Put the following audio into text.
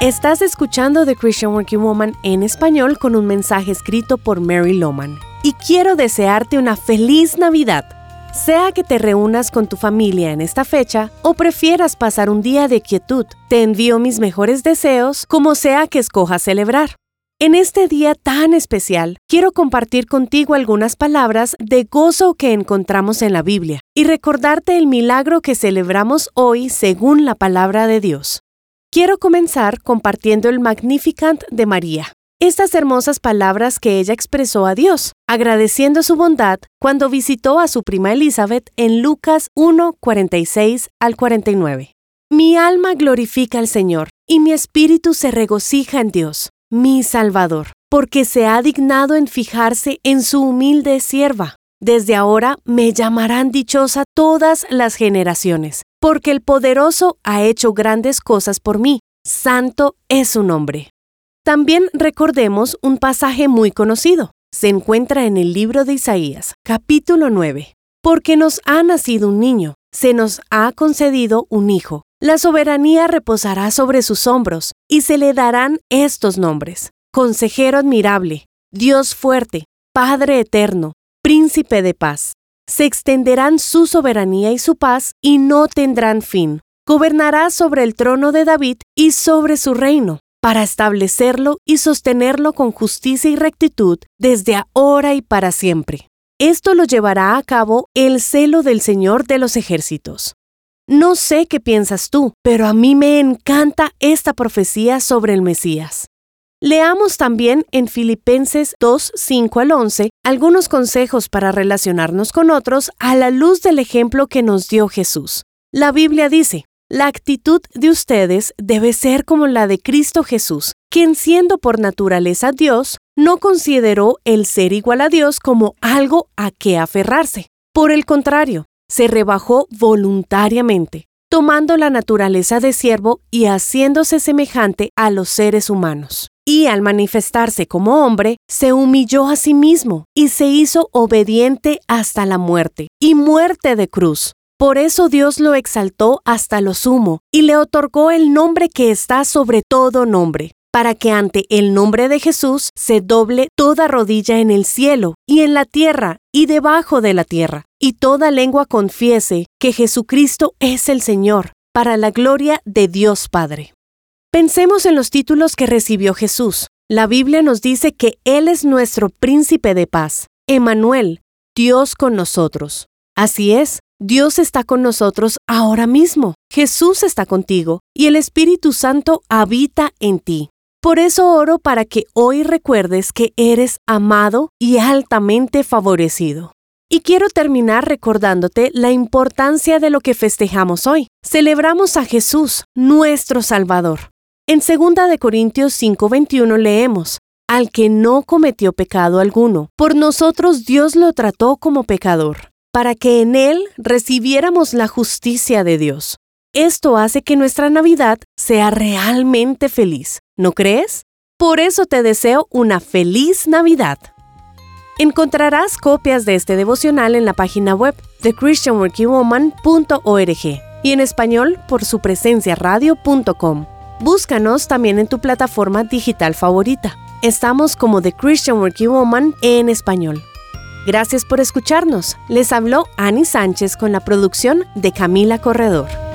Estás escuchando The Christian Working Woman en español con un mensaje escrito por Mary Loman. Y quiero desearte una feliz Navidad. Sea que te reúnas con tu familia en esta fecha o prefieras pasar un día de quietud, te envío mis mejores deseos como sea que escojas celebrar. En este día tan especial, quiero compartir contigo algunas palabras de gozo que encontramos en la Biblia y recordarte el milagro que celebramos hoy según la palabra de Dios. Quiero comenzar compartiendo el Magnificant de María. Estas hermosas palabras que ella expresó a Dios, agradeciendo su bondad cuando visitó a su prima Elizabeth en Lucas 1, 46 al 49. Mi alma glorifica al Señor, y mi espíritu se regocija en Dios, mi Salvador, porque se ha dignado en fijarse en su humilde sierva. Desde ahora me llamarán dichosa todas las generaciones, porque el poderoso ha hecho grandes cosas por mí. Santo es su nombre. También recordemos un pasaje muy conocido. Se encuentra en el libro de Isaías, capítulo 9. Porque nos ha nacido un niño, se nos ha concedido un hijo. La soberanía reposará sobre sus hombros, y se le darán estos nombres. Consejero admirable, Dios fuerte, Padre eterno, Príncipe de paz se extenderán su soberanía y su paz y no tendrán fin. Gobernará sobre el trono de David y sobre su reino, para establecerlo y sostenerlo con justicia y rectitud desde ahora y para siempre. Esto lo llevará a cabo el celo del Señor de los ejércitos. No sé qué piensas tú, pero a mí me encanta esta profecía sobre el Mesías. Leamos también en Filipenses 2, 5 al 11 algunos consejos para relacionarnos con otros a la luz del ejemplo que nos dio Jesús. La Biblia dice, la actitud de ustedes debe ser como la de Cristo Jesús, quien siendo por naturaleza Dios, no consideró el ser igual a Dios como algo a que aferrarse. Por el contrario, se rebajó voluntariamente, tomando la naturaleza de siervo y haciéndose semejante a los seres humanos y al manifestarse como hombre, se humilló a sí mismo y se hizo obediente hasta la muerte, y muerte de cruz. Por eso Dios lo exaltó hasta lo sumo, y le otorgó el nombre que está sobre todo nombre, para que ante el nombre de Jesús se doble toda rodilla en el cielo, y en la tierra, y debajo de la tierra, y toda lengua confiese que Jesucristo es el Señor, para la gloria de Dios Padre. Pensemos en los títulos que recibió Jesús. La Biblia nos dice que Él es nuestro príncipe de paz, Emanuel, Dios con nosotros. Así es, Dios está con nosotros ahora mismo. Jesús está contigo y el Espíritu Santo habita en ti. Por eso oro para que hoy recuerdes que eres amado y altamente favorecido. Y quiero terminar recordándote la importancia de lo que festejamos hoy. Celebramos a Jesús, nuestro Salvador. En 2 de Corintios 5:21 leemos: Al que no cometió pecado alguno, por nosotros Dios lo trató como pecador, para que en él recibiéramos la justicia de Dios. Esto hace que nuestra Navidad sea realmente feliz, ¿no crees? Por eso te deseo una feliz Navidad. Encontrarás copias de este devocional en la página web de christianworkingwoman.org y en español por su presencia radio.com. Búscanos también en tu plataforma digital favorita. Estamos como The Christian Working Woman en español. Gracias por escucharnos. Les habló Annie Sánchez con la producción de Camila Corredor.